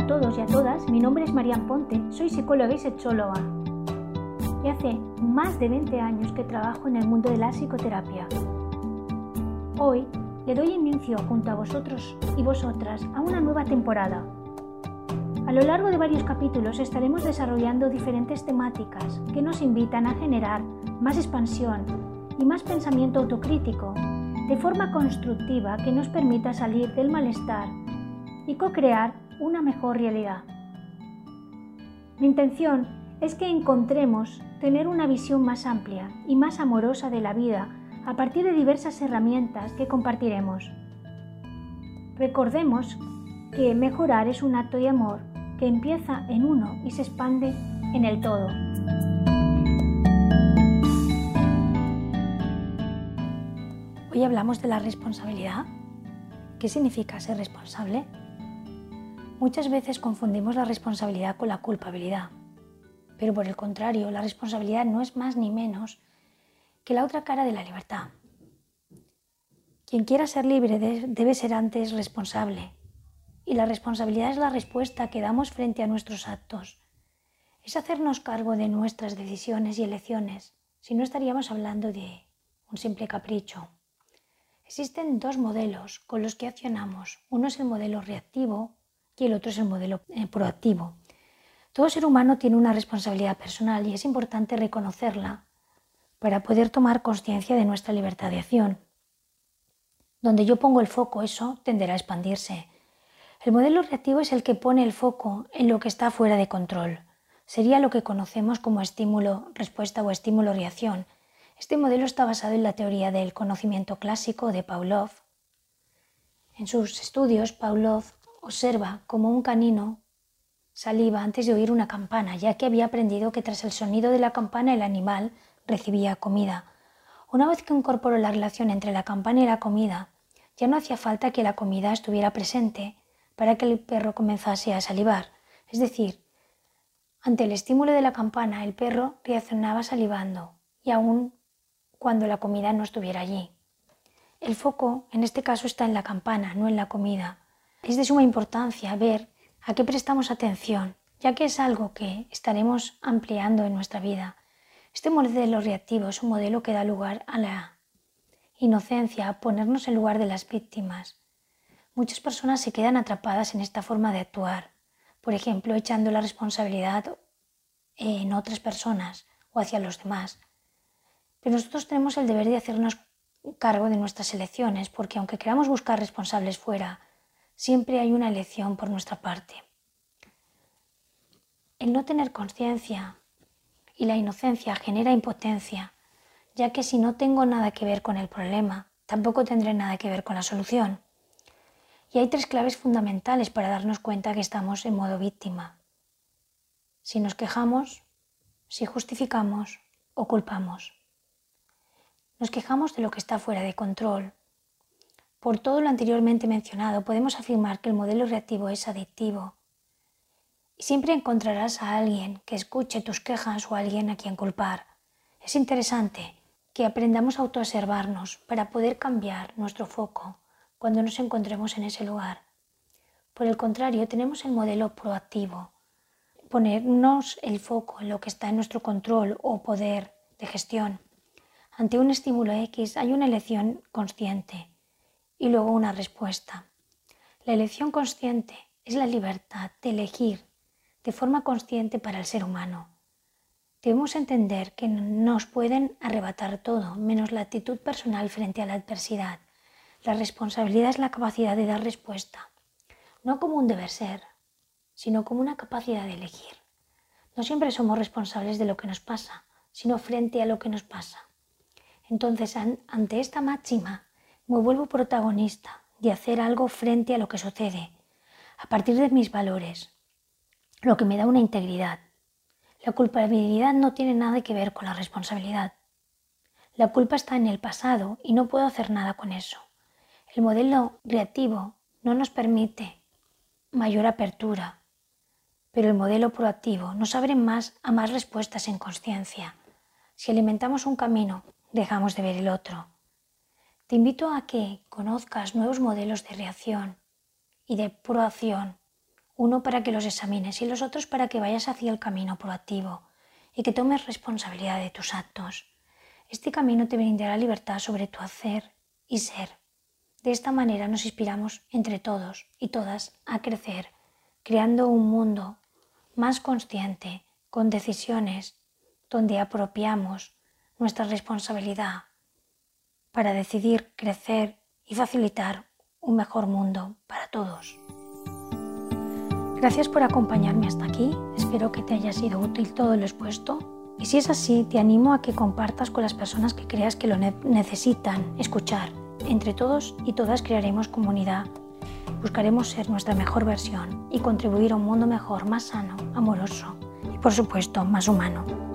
a todos y a todas, mi nombre es Marian Ponte, soy psicóloga y sexóloga. Y hace más de 20 años que trabajo en el mundo de la psicoterapia. Hoy le doy inicio junto a vosotros y vosotras a una nueva temporada. A lo largo de varios capítulos estaremos desarrollando diferentes temáticas que nos invitan a generar más expansión y más pensamiento autocrítico, de forma constructiva que nos permita salir del malestar y co-crear una mejor realidad. Mi intención es que encontremos tener una visión más amplia y más amorosa de la vida a partir de diversas herramientas que compartiremos. Recordemos que mejorar es un acto de amor que empieza en uno y se expande en el todo. Hoy hablamos de la responsabilidad. ¿Qué significa ser responsable? Muchas veces confundimos la responsabilidad con la culpabilidad, pero por el contrario, la responsabilidad no es más ni menos que la otra cara de la libertad. Quien quiera ser libre debe ser antes responsable, y la responsabilidad es la respuesta que damos frente a nuestros actos. Es hacernos cargo de nuestras decisiones y elecciones, si no estaríamos hablando de un simple capricho. Existen dos modelos con los que accionamos. Uno es el modelo reactivo y el otro es el modelo eh, proactivo. Todo ser humano tiene una responsabilidad personal y es importante reconocerla para poder tomar conciencia de nuestra libertad de acción. Donde yo pongo el foco, eso tenderá a expandirse. El modelo reactivo es el que pone el foco en lo que está fuera de control. Sería lo que conocemos como estímulo-respuesta o estímulo-reacción. Este modelo está basado en la teoría del conocimiento clásico de Pavlov. En sus estudios, Pavlov observa cómo un canino saliva antes de oír una campana, ya que había aprendido que tras el sonido de la campana el animal recibía comida. Una vez que incorporó la relación entre la campana y la comida, ya no hacía falta que la comida estuviera presente para que el perro comenzase a salivar. Es decir, ante el estímulo de la campana el perro reaccionaba salivando, y aún cuando la comida no estuviera allí. El foco en este caso está en la campana, no en la comida. Es de suma importancia ver a qué prestamos atención, ya que es algo que estaremos ampliando en nuestra vida. Este modelo reactivo es un modelo que da lugar a la inocencia, a ponernos en lugar de las víctimas. Muchas personas se quedan atrapadas en esta forma de actuar, por ejemplo, echando la responsabilidad en otras personas o hacia los demás. Pero nosotros tenemos el deber de hacernos cargo de nuestras elecciones, porque aunque queramos buscar responsables fuera, siempre hay una elección por nuestra parte. El no tener conciencia y la inocencia genera impotencia, ya que si no tengo nada que ver con el problema, tampoco tendré nada que ver con la solución. Y hay tres claves fundamentales para darnos cuenta que estamos en modo víctima. Si nos quejamos, si justificamos o culpamos. Nos quejamos de lo que está fuera de control, por todo lo anteriormente mencionado, podemos afirmar que el modelo reactivo es adictivo. Y siempre encontrarás a alguien que escuche tus quejas o a alguien a quien culpar. Es interesante que aprendamos a autoobservarnos para poder cambiar nuestro foco cuando nos encontremos en ese lugar. Por el contrario, tenemos el modelo proactivo, ponernos el foco en lo que está en nuestro control o poder de gestión. Ante un estímulo X hay una elección consciente y luego una respuesta. La elección consciente es la libertad de elegir de forma consciente para el ser humano. Debemos entender que nos pueden arrebatar todo, menos la actitud personal frente a la adversidad. La responsabilidad es la capacidad de dar respuesta, no como un deber ser, sino como una capacidad de elegir. No siempre somos responsables de lo que nos pasa, sino frente a lo que nos pasa. Entonces, ante esta máxima, me vuelvo protagonista de hacer algo frente a lo que sucede, a partir de mis valores, lo que me da una integridad. La culpabilidad no tiene nada que ver con la responsabilidad. La culpa está en el pasado y no puedo hacer nada con eso. El modelo reactivo no nos permite mayor apertura, pero el modelo proactivo nos abre más a más respuestas en conciencia. Si alimentamos un camino, dejamos de ver el otro. Te invito a que conozcas nuevos modelos de reacción y de proacción uno para que los examines y los otros para que vayas hacia el camino proactivo y que tomes responsabilidad de tus actos. Este camino te brindará libertad sobre tu hacer y ser. De esta manera nos inspiramos entre todos y todas a crecer, creando un mundo más consciente, con decisiones donde apropiamos nuestra responsabilidad para decidir crecer y facilitar un mejor mundo para todos. Gracias por acompañarme hasta aquí, espero que te haya sido útil todo lo expuesto y si es así te animo a que compartas con las personas que creas que lo necesitan escuchar. Entre todos y todas crearemos comunidad, buscaremos ser nuestra mejor versión y contribuir a un mundo mejor, más sano, amoroso y por supuesto más humano.